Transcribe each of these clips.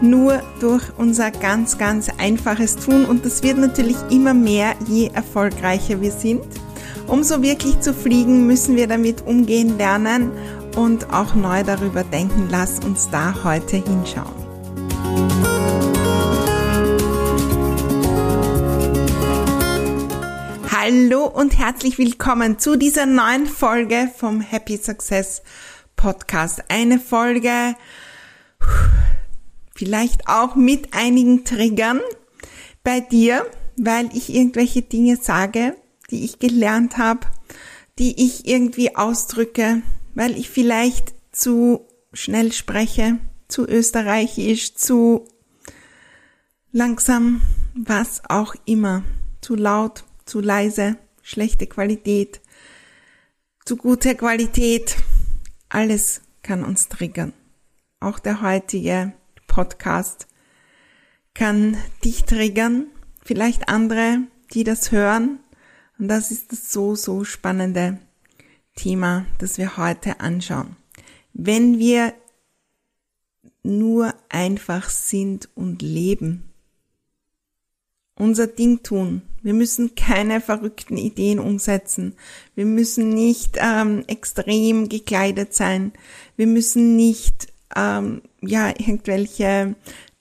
nur durch unser ganz, ganz einfaches Tun und das wird natürlich immer mehr, je erfolgreicher wir sind. Um so wirklich zu fliegen, müssen wir damit umgehen lernen und auch neu darüber denken. Lass uns da heute hinschauen. Hallo und herzlich willkommen zu dieser neuen Folge vom Happy Success Podcast. Eine Folge, vielleicht auch mit einigen Triggern bei dir, weil ich irgendwelche Dinge sage, die ich gelernt habe, die ich irgendwie ausdrücke, weil ich vielleicht zu schnell spreche, zu österreichisch, zu langsam, was auch immer, zu laut, zu leise, schlechte Qualität, zu guter Qualität, alles kann uns triggern. Auch der heutige Podcast kann dich triggern, vielleicht andere, die das hören. Und das ist das so, so spannende Thema, das wir heute anschauen. Wenn wir nur einfach sind und leben, unser Ding tun. Wir müssen keine verrückten Ideen umsetzen. Wir müssen nicht ähm, extrem gekleidet sein. Wir müssen nicht ähm, ja irgendwelche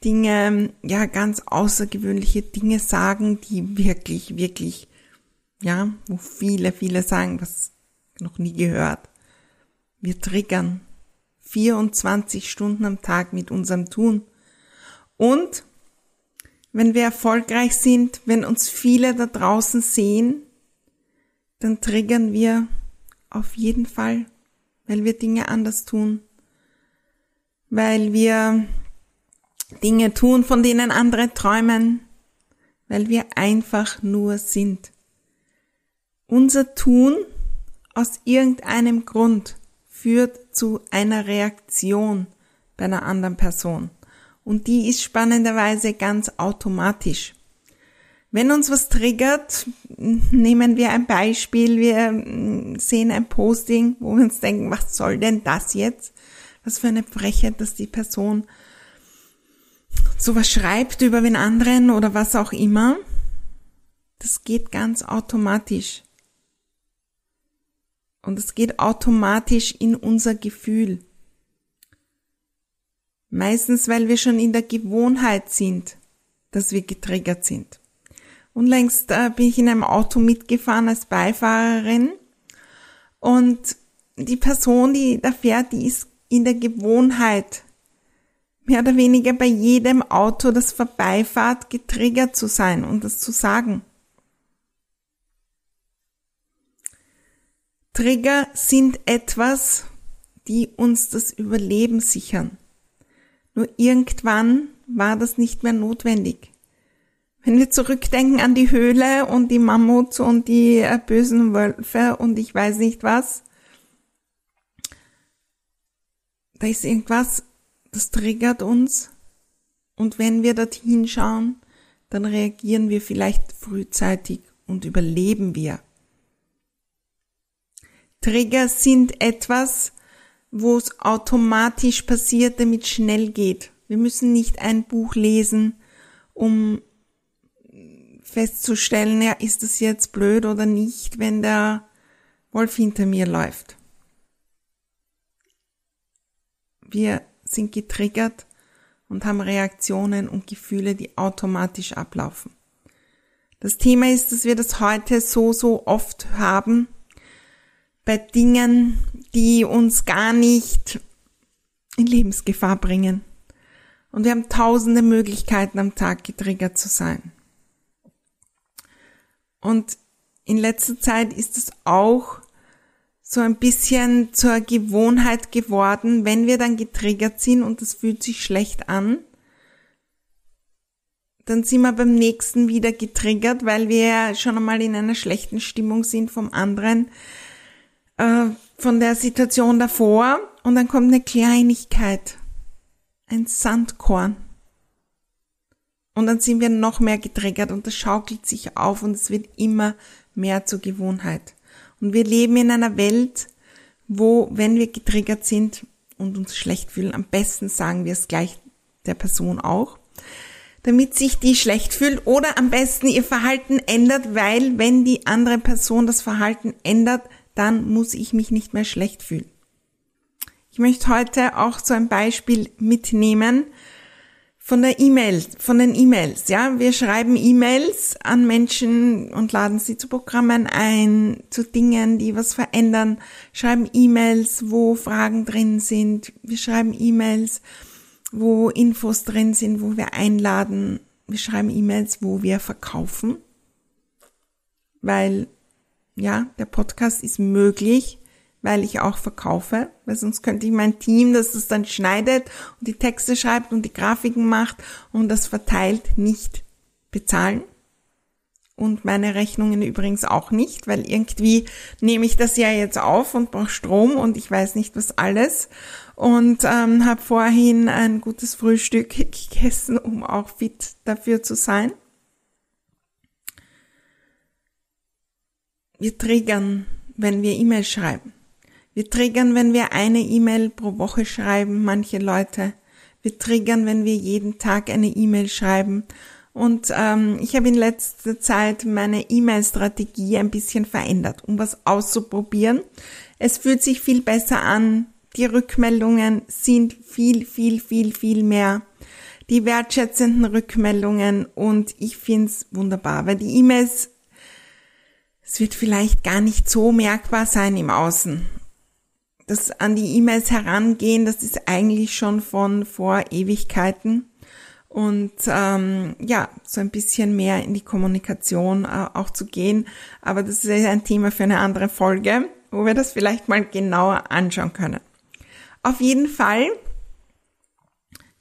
Dinge, ja ganz außergewöhnliche Dinge sagen, die wirklich, wirklich, ja, wo viele, viele sagen, was noch nie gehört. Wir triggern 24 Stunden am Tag mit unserem Tun. Und wenn wir erfolgreich sind, wenn uns viele da draußen sehen, dann triggern wir auf jeden Fall, weil wir Dinge anders tun, weil wir Dinge tun, von denen andere träumen, weil wir einfach nur sind. Unser Tun aus irgendeinem Grund führt zu einer Reaktion bei einer anderen Person. Und die ist spannenderweise ganz automatisch. Wenn uns was triggert, nehmen wir ein Beispiel, wir sehen ein Posting, wo wir uns denken, was soll denn das jetzt? Was für eine Frechheit, dass die Person sowas schreibt über den anderen oder was auch immer. Das geht ganz automatisch. Und es geht automatisch in unser Gefühl. Meistens, weil wir schon in der Gewohnheit sind, dass wir getriggert sind. Und längst äh, bin ich in einem Auto mitgefahren als Beifahrerin und die Person, die da fährt, die ist in der Gewohnheit, mehr oder weniger bei jedem Auto, das vorbeifahrt, getriggert zu sein und das zu sagen. Trigger sind etwas, die uns das Überleben sichern. Nur irgendwann war das nicht mehr notwendig. Wenn wir zurückdenken an die Höhle und die Mammuts und die äh, bösen Wölfe und ich weiß nicht was, da ist irgendwas, das triggert uns. Und wenn wir dorthin schauen, dann reagieren wir vielleicht frühzeitig und überleben wir. Trigger sind etwas, wo es automatisch passiert, damit schnell geht. Wir müssen nicht ein Buch lesen, um festzustellen, ja, ist das jetzt blöd oder nicht, wenn der Wolf hinter mir läuft. Wir sind getriggert und haben Reaktionen und Gefühle, die automatisch ablaufen. Das Thema ist, dass wir das heute so, so oft haben, bei Dingen, die uns gar nicht in Lebensgefahr bringen. Und wir haben tausende Möglichkeiten am Tag getriggert zu sein. Und in letzter Zeit ist es auch so ein bisschen zur Gewohnheit geworden, wenn wir dann getriggert sind und es fühlt sich schlecht an, dann sind wir beim nächsten wieder getriggert, weil wir ja schon einmal in einer schlechten Stimmung sind vom anderen, äh, von der Situation davor und dann kommt eine Kleinigkeit, ein Sandkorn. Und dann sind wir noch mehr getriggert und das schaukelt sich auf und es wird immer mehr zur Gewohnheit. Und wir leben in einer Welt, wo, wenn wir getriggert sind und uns schlecht fühlen, am besten sagen wir es gleich der Person auch damit sich die schlecht fühlt oder am besten ihr Verhalten ändert, weil wenn die andere Person das Verhalten ändert, dann muss ich mich nicht mehr schlecht fühlen. Ich möchte heute auch so ein Beispiel mitnehmen von der E-Mail, von den E-Mails. Ja, wir schreiben E-Mails an Menschen und laden sie zu Programmen ein, zu Dingen, die was verändern, schreiben E-Mails, wo Fragen drin sind. Wir schreiben E-Mails, wo Infos drin sind, wo wir einladen. Wir schreiben E-Mails, wo wir verkaufen, weil ja, der Podcast ist möglich, weil ich auch verkaufe, weil sonst könnte ich mein Team, das es dann schneidet und die Texte schreibt und die Grafiken macht und das verteilt, nicht bezahlen. Und meine Rechnungen übrigens auch nicht, weil irgendwie nehme ich das ja jetzt auf und brauche Strom und ich weiß nicht was alles und ähm, habe vorhin ein gutes Frühstück gegessen, um auch fit dafür zu sein. Wir triggern, wenn wir E-Mail schreiben. Wir triggern, wenn wir eine E-Mail pro Woche schreiben, manche Leute. Wir triggern, wenn wir jeden Tag eine E-Mail schreiben. Und ähm, ich habe in letzter Zeit meine E-Mail-Strategie ein bisschen verändert, um was auszuprobieren. Es fühlt sich viel besser an, die Rückmeldungen sind viel, viel, viel, viel mehr. Die wertschätzenden Rückmeldungen und ich find's wunderbar, weil die E-Mails, es wird vielleicht gar nicht so merkbar sein im Außen. Das an die E-Mails herangehen, das ist eigentlich schon von vor Ewigkeiten. Und ähm, ja, so ein bisschen mehr in die Kommunikation äh, auch zu gehen. Aber das ist ein Thema für eine andere Folge, wo wir das vielleicht mal genauer anschauen können. Auf jeden Fall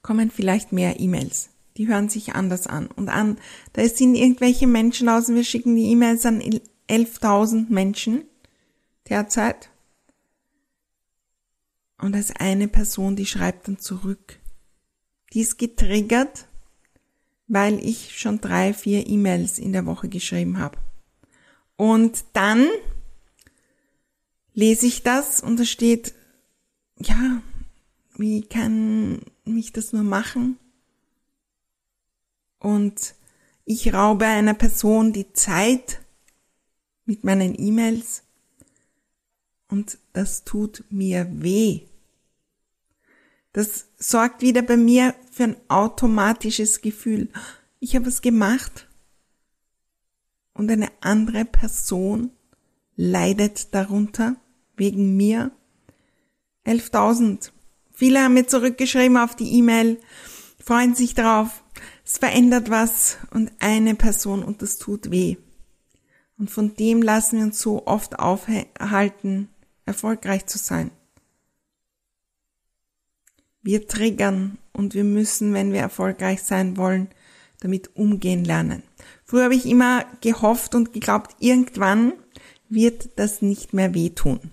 kommen vielleicht mehr E-Mails. Die hören sich anders an. Und an, da sind irgendwelche Menschen aus wir schicken die E-Mails an 11.000 Menschen derzeit. Und ist eine Person, die schreibt dann zurück. Die ist getriggert, weil ich schon drei, vier E-Mails in der Woche geschrieben habe. Und dann lese ich das und da steht, ja, wie kann mich das nur machen? Und ich raube einer Person die Zeit mit meinen E-Mails und das tut mir weh. Das sorgt wieder bei mir für ein automatisches Gefühl. Ich habe es gemacht und eine andere Person leidet darunter wegen mir 11.000. Viele haben mir zurückgeschrieben auf die E-Mail, freuen sich drauf. Es verändert was und eine Person und das tut weh. Und von dem lassen wir uns so oft aufhalten, erfolgreich zu sein. Wir triggern und wir müssen, wenn wir erfolgreich sein wollen, damit umgehen lernen. Früher habe ich immer gehofft und geglaubt, irgendwann wird das nicht mehr wehtun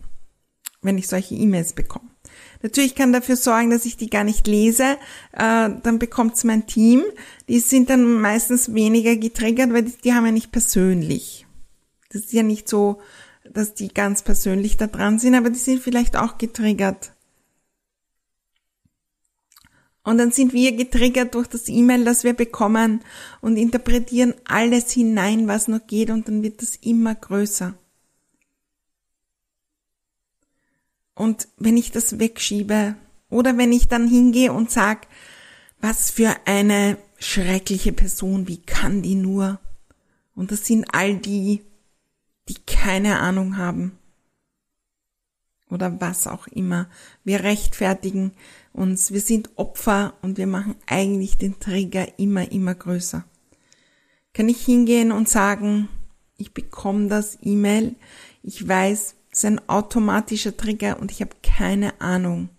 wenn ich solche E-Mails bekomme. Natürlich kann dafür sorgen, dass ich die gar nicht lese. Äh, dann bekommt's mein Team. Die sind dann meistens weniger getriggert, weil die, die haben ja nicht persönlich. Das ist ja nicht so, dass die ganz persönlich da dran sind, aber die sind vielleicht auch getriggert. Und dann sind wir getriggert durch das E-Mail, das wir bekommen und interpretieren alles hinein, was nur geht und dann wird das immer größer. Und wenn ich das wegschiebe oder wenn ich dann hingehe und sag, was für eine schreckliche Person, wie kann die nur? Und das sind all die, die keine Ahnung haben. oder was auch immer. Wir rechtfertigen uns, wir sind Opfer und wir machen eigentlich den Trigger immer, immer größer. Kann ich hingehen und sagen, ich bekomme das E-Mail, ich weiß, es ist ein automatischer Trigger und ich habe keine Ahnung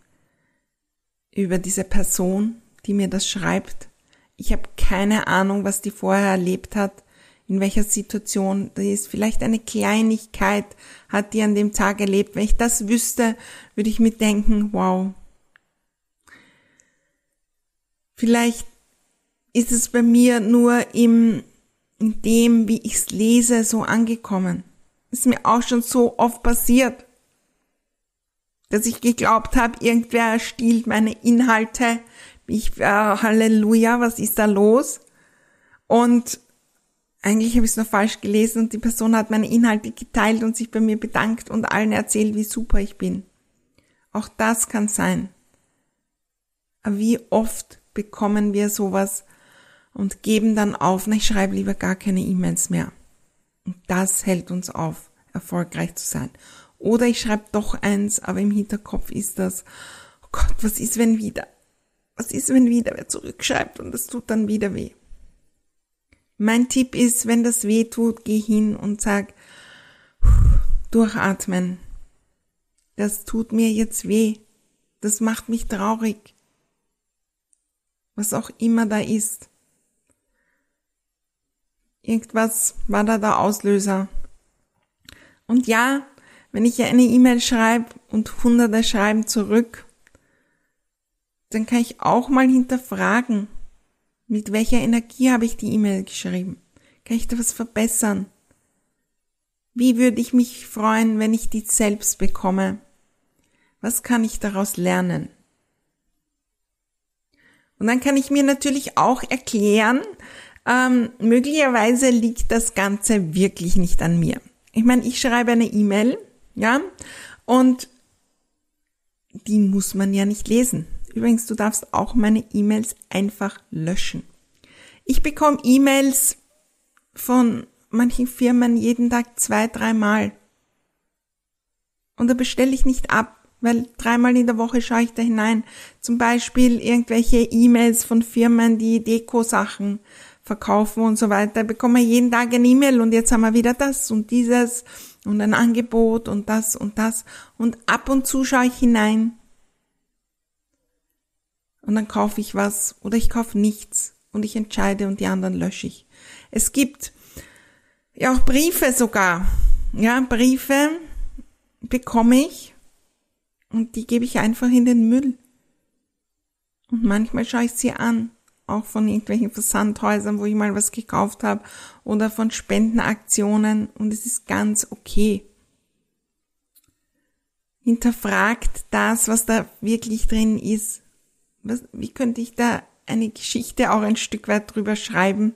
über diese Person, die mir das schreibt. Ich habe keine Ahnung, was die vorher erlebt hat, in welcher Situation die ist. Vielleicht eine Kleinigkeit hat die an dem Tag erlebt. Wenn ich das wüsste, würde ich mir denken, wow. Vielleicht ist es bei mir nur im, in dem, wie ich es lese, so angekommen ist mir auch schon so oft passiert, dass ich geglaubt habe, irgendwer stiehlt meine Inhalte. Ich, äh, Halleluja, was ist da los? Und eigentlich habe ich es nur falsch gelesen und die Person hat meine Inhalte geteilt und sich bei mir bedankt und allen erzählt, wie super ich bin. Auch das kann sein. Aber wie oft bekommen wir sowas und geben dann auf, na, ich schreibe lieber gar keine E-Mails mehr. Und das hält uns auf, erfolgreich zu sein. Oder ich schreibe doch eins, aber im Hinterkopf ist das, oh Gott, was ist, wenn wieder? Was ist, wenn wieder wer zurückschreibt und das tut dann wieder weh? Mein Tipp ist, wenn das weh tut, geh hin und sag, durchatmen. Das tut mir jetzt weh. Das macht mich traurig. Was auch immer da ist. Irgendwas war da der Auslöser. Und ja, wenn ich eine E-Mail schreibe und hunderte schreiben zurück, dann kann ich auch mal hinterfragen, mit welcher Energie habe ich die E-Mail geschrieben? Kann ich da was verbessern? Wie würde ich mich freuen, wenn ich die selbst bekomme? Was kann ich daraus lernen? Und dann kann ich mir natürlich auch erklären, ähm, möglicherweise liegt das Ganze wirklich nicht an mir. Ich meine, ich schreibe eine E-Mail, ja, und die muss man ja nicht lesen. Übrigens, du darfst auch meine E-Mails einfach löschen. Ich bekomme E-Mails von manchen Firmen jeden Tag zwei, dreimal. Und da bestelle ich nicht ab, weil dreimal in der Woche schaue ich da hinein. Zum Beispiel irgendwelche E-Mails von Firmen, die Deko-Sachen verkaufen und so weiter, bekommen wir jeden Tag eine E-Mail und jetzt haben wir wieder das und dieses und ein Angebot und das und das und ab und zu schaue ich hinein und dann kaufe ich was oder ich kaufe nichts und ich entscheide und die anderen lösche ich. Es gibt ja auch Briefe sogar, ja, Briefe bekomme ich und die gebe ich einfach in den Müll. Und manchmal schaue ich sie an auch von irgendwelchen Versandhäusern, wo ich mal was gekauft habe oder von Spendenaktionen und es ist ganz okay. Hinterfragt das, was da wirklich drin ist. Was, wie könnte ich da eine Geschichte auch ein Stück weit drüber schreiben?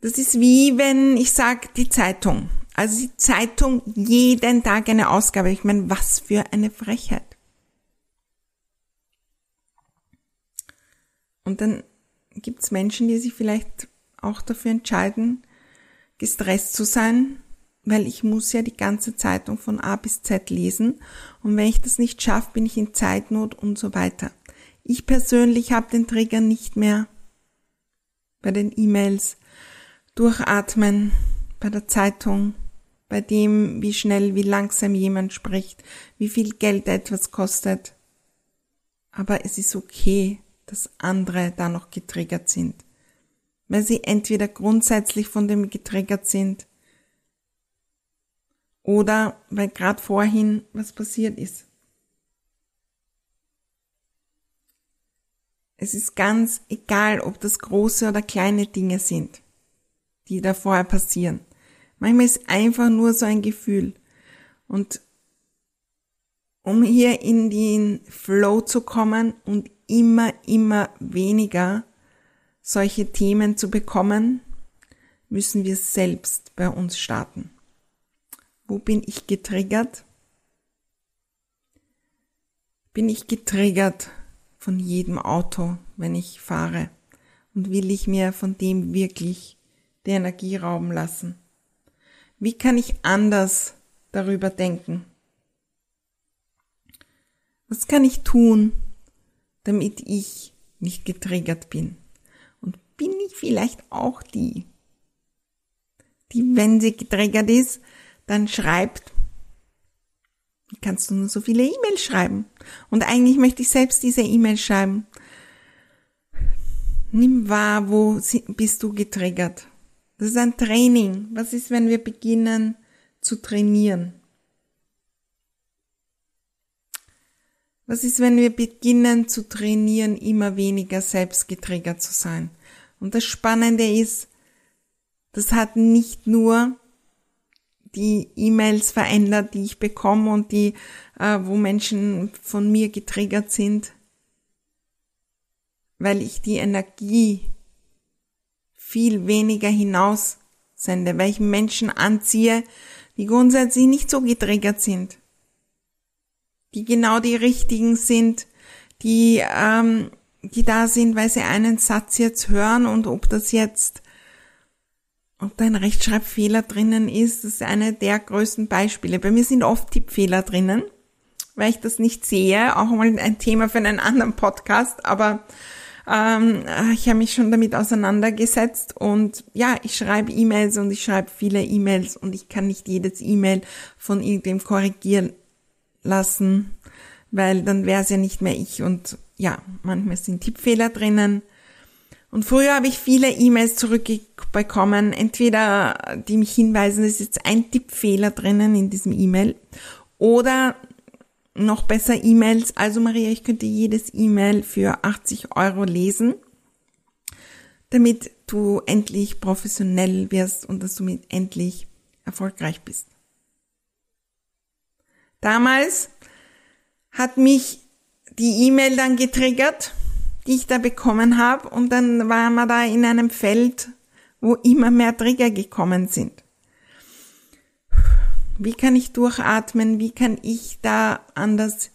Das ist wie wenn ich sage, die Zeitung. Also die Zeitung jeden Tag eine Ausgabe. Ich meine, was für eine Frechheit. Und dann gibt es Menschen, die sich vielleicht auch dafür entscheiden, gestresst zu sein, weil ich muss ja die ganze Zeitung von A bis Z lesen und wenn ich das nicht schaffe, bin ich in Zeitnot und so weiter. Ich persönlich habe den Trigger nicht mehr bei den E-Mails, durchatmen, bei der Zeitung, bei dem, wie schnell, wie langsam jemand spricht, wie viel Geld etwas kostet. Aber es ist okay, dass andere da noch getriggert sind. Weil sie entweder grundsätzlich von dem getriggert sind oder weil gerade vorhin was passiert ist. Es ist ganz egal, ob das große oder kleine Dinge sind, die da vorher passieren. Manchmal ist einfach nur so ein Gefühl. Und um hier in den Flow zu kommen und immer, immer weniger solche Themen zu bekommen, müssen wir selbst bei uns starten. Wo bin ich getriggert? Bin ich getriggert von jedem Auto, wenn ich fahre? Und will ich mir von dem wirklich die Energie rauben lassen? Wie kann ich anders darüber denken? Was kann ich tun, damit ich nicht getriggert bin? Und bin ich vielleicht auch die, die, wenn sie getriggert ist, dann schreibt, kannst du nur so viele E-Mails schreiben? Und eigentlich möchte ich selbst diese E-Mail schreiben. Nimm wahr, wo bist du getriggert? Das ist ein Training. Was ist, wenn wir beginnen zu trainieren? Was ist, wenn wir beginnen zu trainieren, immer weniger selbst getriggert zu sein? Und das Spannende ist, das hat nicht nur die E-Mails verändert, die ich bekomme und die, äh, wo Menschen von mir getriggert sind, weil ich die Energie viel weniger hinaus sende, weil ich Menschen anziehe, die grundsätzlich nicht so getriggert sind, die genau die richtigen sind, die, ähm, die da sind, weil sie einen Satz jetzt hören und ob das jetzt ob da ein Rechtschreibfehler drinnen ist, das ist eine der größten Beispiele. Bei mir sind oft Tippfehler drinnen, weil ich das nicht sehe. Auch mal ein Thema für einen anderen Podcast, aber ähm, ich habe mich schon damit auseinandergesetzt. Und ja, ich schreibe E-Mails und ich schreibe viele E-Mails. Und ich kann nicht jedes E-Mail von irgendwem korrigieren lassen, weil dann wäre es ja nicht mehr ich. Und ja, manchmal sind Tippfehler drinnen und früher habe ich viele E-Mails zurückbekommen, entweder die mich hinweisen, es ist jetzt ein Tippfehler drinnen in diesem E-Mail oder noch besser E-Mails. Also Maria, ich könnte jedes E-Mail für 80 Euro lesen, damit du endlich professionell wirst und dass du mit endlich erfolgreich bist. Damals hat mich die E-Mail dann getriggert die ich da bekommen habe. Und dann waren wir da in einem Feld, wo immer mehr Trigger gekommen sind. Wie kann ich durchatmen? Wie kann ich da anders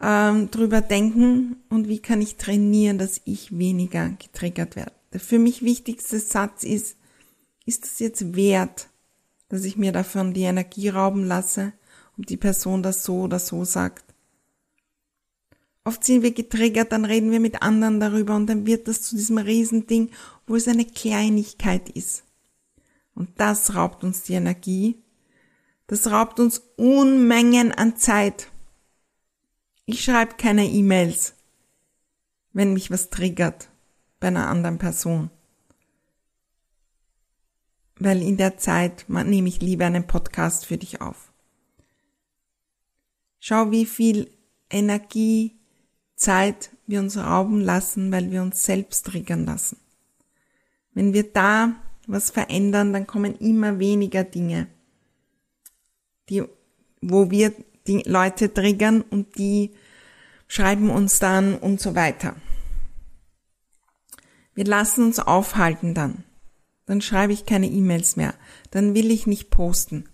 ähm, drüber denken? Und wie kann ich trainieren, dass ich weniger getriggert werde? Der für mich wichtigste Satz ist, ist es jetzt wert, dass ich mir davon die Energie rauben lasse, ob die Person das so oder so sagt? Oft sind wir getriggert, dann reden wir mit anderen darüber und dann wird das zu diesem Riesending, wo es eine Kleinigkeit ist. Und das raubt uns die Energie. Das raubt uns Unmengen an Zeit. Ich schreibe keine E-Mails, wenn mich was triggert bei einer anderen Person. Weil in der Zeit nehme ich lieber einen Podcast für dich auf. Schau, wie viel Energie Zeit wir uns rauben lassen, weil wir uns selbst triggern lassen. Wenn wir da was verändern, dann kommen immer weniger Dinge, die, wo wir die Leute triggern und die schreiben uns dann und so weiter. Wir lassen uns aufhalten dann. Dann schreibe ich keine E-Mails mehr. Dann will ich nicht posten.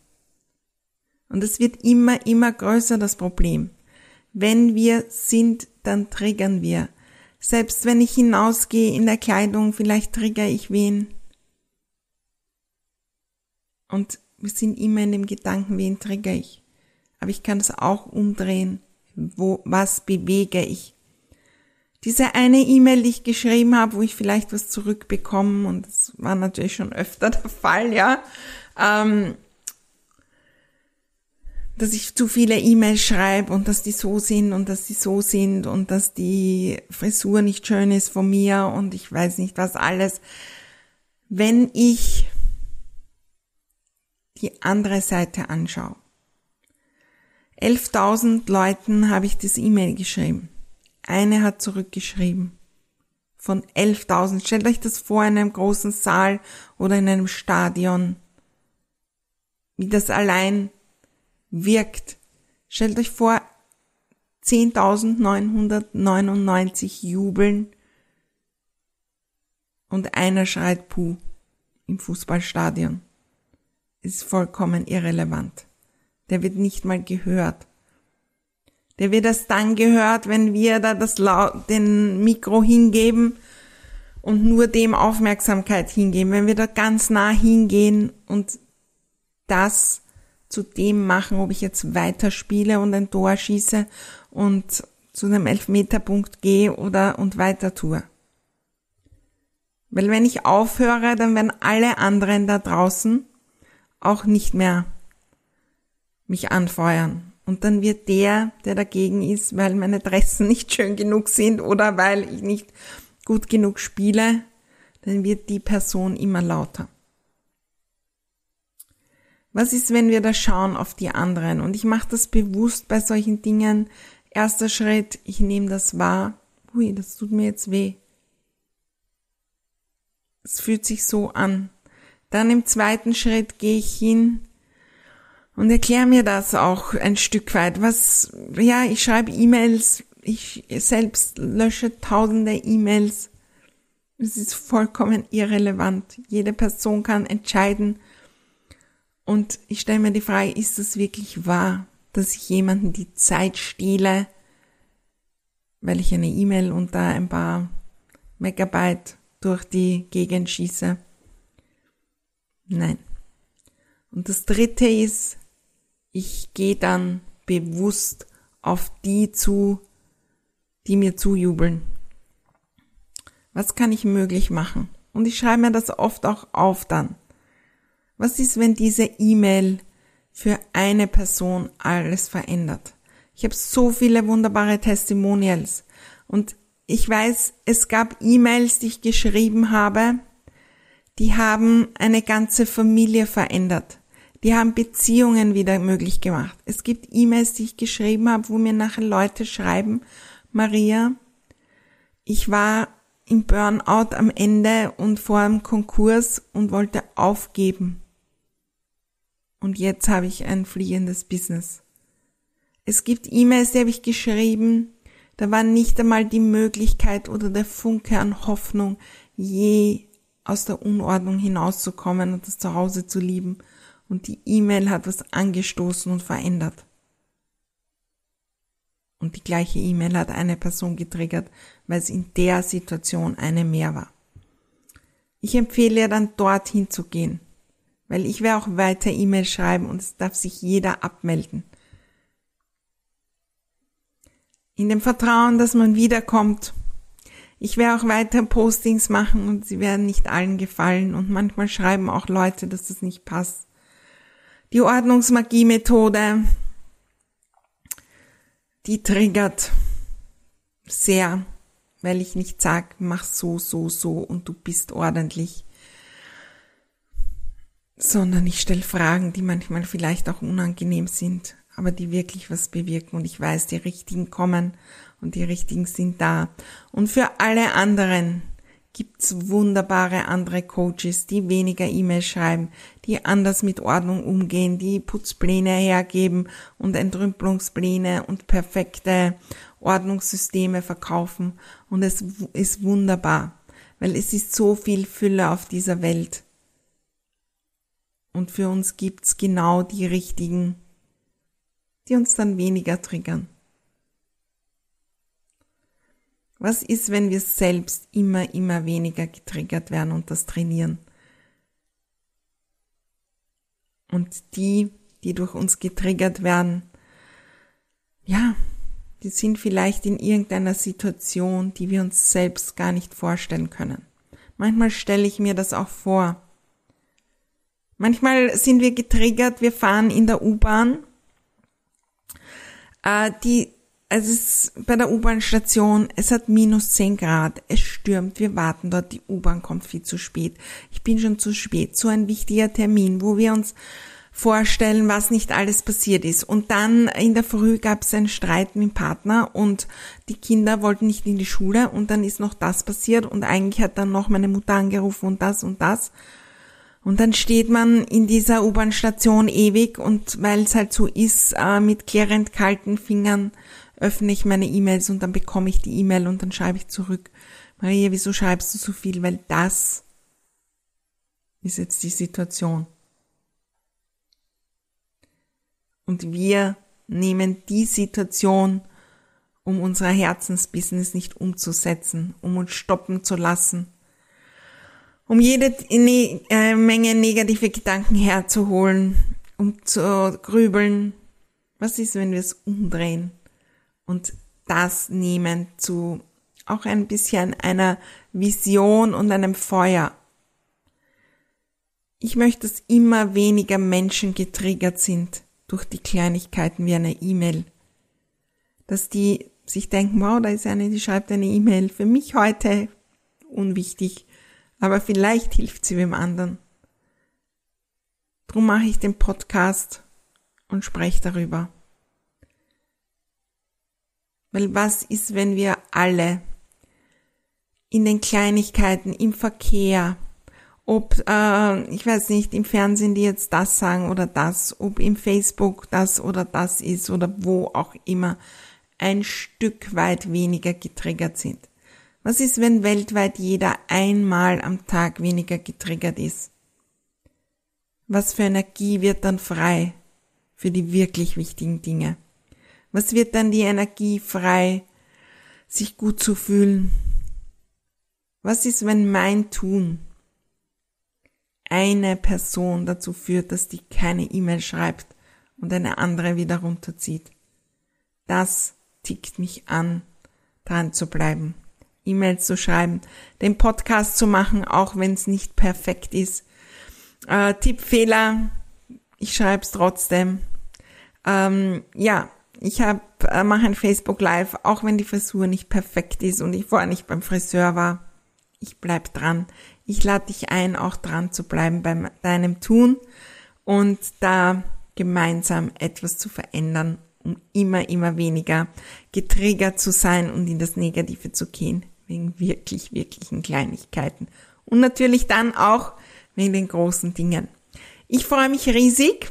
Und es wird immer, immer größer, das Problem. Wenn wir sind, dann triggern wir. Selbst wenn ich hinausgehe in der Kleidung, vielleicht trigger ich wen. Und wir sind immer in dem Gedanken, wen trigger ich. Aber ich kann es auch umdrehen. Wo, was bewege ich? Diese eine E-Mail, die ich geschrieben habe, wo ich vielleicht was zurückbekomme, und das war natürlich schon öfter der Fall, ja, ähm, dass ich zu viele E-Mails schreibe und dass die so sind und dass die so sind und dass die Frisur nicht schön ist von mir und ich weiß nicht was alles. Wenn ich die andere Seite anschaue. 11.000 Leuten habe ich das E-Mail geschrieben. Eine hat zurückgeschrieben. Von 11.000. Stellt euch das vor in einem großen Saal oder in einem Stadion. Wie das allein wirkt. Stellt euch vor, 10.999 jubeln und einer schreit Puh im Fußballstadion. Ist vollkommen irrelevant. Der wird nicht mal gehört. Der wird erst dann gehört, wenn wir da das laut, den Mikro hingeben und nur dem Aufmerksamkeit hingeben. Wenn wir da ganz nah hingehen und das zu dem machen, ob ich jetzt weiterspiele und ein Tor schieße und zu einem Elfmeterpunkt gehe oder und weiter tue. Weil wenn ich aufhöre, dann werden alle anderen da draußen auch nicht mehr mich anfeuern. Und dann wird der, der dagegen ist, weil meine Dressen nicht schön genug sind oder weil ich nicht gut genug spiele, dann wird die Person immer lauter. Was ist, wenn wir da schauen auf die anderen? Und ich mache das bewusst bei solchen Dingen. Erster Schritt, ich nehme das wahr. Ui, das tut mir jetzt weh. Es fühlt sich so an. Dann im zweiten Schritt gehe ich hin und erkläre mir das auch ein Stück weit. Was, ja, ich schreibe E-Mails, ich selbst lösche tausende E-Mails. Es ist vollkommen irrelevant. Jede Person kann entscheiden, und ich stelle mir die Frage, ist es wirklich wahr, dass ich jemanden die Zeit stehle, weil ich eine E-Mail und da ein paar Megabyte durch die Gegend schieße? Nein. Und das dritte ist, ich gehe dann bewusst auf die zu, die mir zujubeln. Was kann ich möglich machen? Und ich schreibe mir das oft auch auf dann. Was ist, wenn diese E-Mail für eine Person alles verändert? Ich habe so viele wunderbare Testimonials und ich weiß, es gab E-Mails, die ich geschrieben habe, die haben eine ganze Familie verändert. Die haben Beziehungen wieder möglich gemacht. Es gibt E-Mails, die ich geschrieben habe, wo mir nachher Leute schreiben, Maria, ich war im Burnout am Ende und vor dem Konkurs und wollte aufgeben und jetzt habe ich ein fliehendes Business. Es gibt E-Mails, die habe ich geschrieben, da war nicht einmal die Möglichkeit oder der Funke an Hoffnung, je aus der Unordnung hinauszukommen und das Zuhause zu lieben. Und die E-Mail hat was angestoßen und verändert. Und die gleiche E-Mail hat eine Person getriggert, weil es in der Situation eine mehr war. Ich empfehle dann dorthin zu gehen. Weil ich werde auch weiter E-Mail schreiben und es darf sich jeder abmelden. In dem Vertrauen, dass man wiederkommt. Ich werde auch weiter Postings machen und sie werden nicht allen gefallen und manchmal schreiben auch Leute, dass das nicht passt. Die Ordnungsmagie-Methode, die triggert sehr, weil ich nicht sage, mach so, so, so und du bist ordentlich sondern ich stelle Fragen, die manchmal vielleicht auch unangenehm sind, aber die wirklich was bewirken und ich weiß, die richtigen kommen und die richtigen sind da. Und für alle anderen gibt's wunderbare andere Coaches, die weniger E-Mails schreiben, die anders mit Ordnung umgehen, die Putzpläne hergeben und Entrümpelungspläne und perfekte Ordnungssysteme verkaufen. Und es ist wunderbar, weil es ist so viel Fülle auf dieser Welt. Und für uns gibt's genau die richtigen, die uns dann weniger triggern. Was ist, wenn wir selbst immer, immer weniger getriggert werden und das trainieren? Und die, die durch uns getriggert werden, ja, die sind vielleicht in irgendeiner Situation, die wir uns selbst gar nicht vorstellen können. Manchmal stelle ich mir das auch vor, Manchmal sind wir getriggert, wir fahren in der U-Bahn. Äh, die, also es ist bei der U-Bahn-Station, es hat minus 10 Grad, es stürmt, wir warten dort, die U-Bahn kommt viel zu spät. Ich bin schon zu spät. So ein wichtiger Termin, wo wir uns vorstellen, was nicht alles passiert ist. Und dann in der Früh gab es einen Streit mit dem Partner und die Kinder wollten nicht in die Schule und dann ist noch das passiert und eigentlich hat dann noch meine Mutter angerufen und das und das. Und dann steht man in dieser U-Bahn-Station ewig und weil es halt so ist, äh, mit klärend kalten Fingern öffne ich meine E-Mails und dann bekomme ich die E-Mail und dann schreibe ich zurück. Maria, wieso schreibst du so viel? Weil das ist jetzt die Situation. Und wir nehmen die Situation, um unser Herzensbusiness nicht umzusetzen, um uns stoppen zu lassen um jede ne äh, Menge negative Gedanken herzuholen um zu grübeln, was ist, wenn wir es umdrehen und das nehmen zu auch ein bisschen einer Vision und einem Feuer. Ich möchte, dass immer weniger Menschen getriggert sind durch die Kleinigkeiten wie eine E-Mail. Dass die sich denken, wow, da ist eine, die schreibt eine E-Mail. Für mich heute unwichtig, aber vielleicht hilft sie dem anderen. Drum mache ich den Podcast und spreche darüber. Weil was ist, wenn wir alle in den Kleinigkeiten, im Verkehr, ob, äh, ich weiß nicht, im Fernsehen die jetzt das sagen oder das, ob im Facebook das oder das ist oder wo auch immer, ein Stück weit weniger getriggert sind. Was ist, wenn weltweit jeder einmal am Tag weniger getriggert ist? Was für Energie wird dann frei für die wirklich wichtigen Dinge? Was wird dann die Energie frei, sich gut zu fühlen? Was ist, wenn mein Tun eine Person dazu führt, dass die keine E-Mail schreibt und eine andere wieder runterzieht? Das tickt mich an, dran zu bleiben, E-Mails zu schreiben, den Podcast zu machen, auch wenn es nicht perfekt ist. Äh, Tippfehler, ich schreibe es trotzdem. Ähm, ja, ich habe äh, mache ein Facebook Live, auch wenn die Frisur nicht perfekt ist und ich vorher nicht beim Friseur war. Ich bleib dran. Ich lade dich ein, auch dran zu bleiben bei deinem Tun und da gemeinsam etwas zu verändern um immer, immer weniger getriggert zu sein und in das Negative zu gehen, wegen wirklich, wirklichen Kleinigkeiten. Und natürlich dann auch wegen den großen Dingen. Ich freue mich riesig,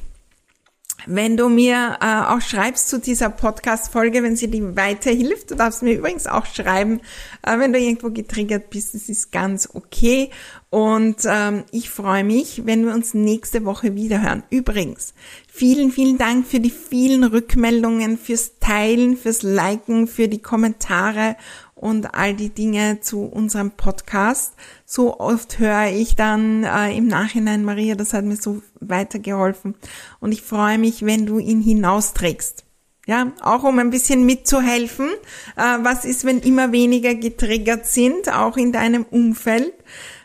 wenn du mir äh, auch schreibst zu dieser Podcast-Folge, wenn sie dir weiterhilft. Du darfst mir übrigens auch schreiben, äh, wenn du irgendwo getriggert bist. Das ist ganz okay. Und ähm, ich freue mich, wenn wir uns nächste Woche wiederhören. Übrigens, vielen, vielen Dank für die vielen Rückmeldungen, fürs Teilen, fürs Liken, für die Kommentare und all die Dinge zu unserem Podcast. So oft höre ich dann äh, im Nachhinein, Maria, das hat mir so weitergeholfen. Und ich freue mich, wenn du ihn hinausträgst. Ja, auch um ein bisschen mitzuhelfen. Äh, was ist, wenn immer weniger getriggert sind, auch in deinem Umfeld?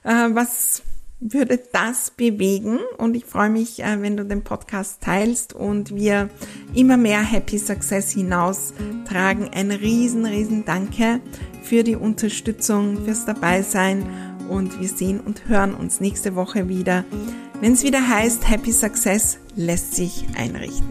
Äh, was würde das bewegen. Und ich freue mich, äh, wenn du den Podcast teilst und wir immer mehr Happy Success hinaus tragen. Ein riesen, riesen Danke für die Unterstützung, fürs Dabeisein und wir sehen und hören uns nächste Woche wieder, wenn es wieder heißt, Happy Success lässt sich einrichten.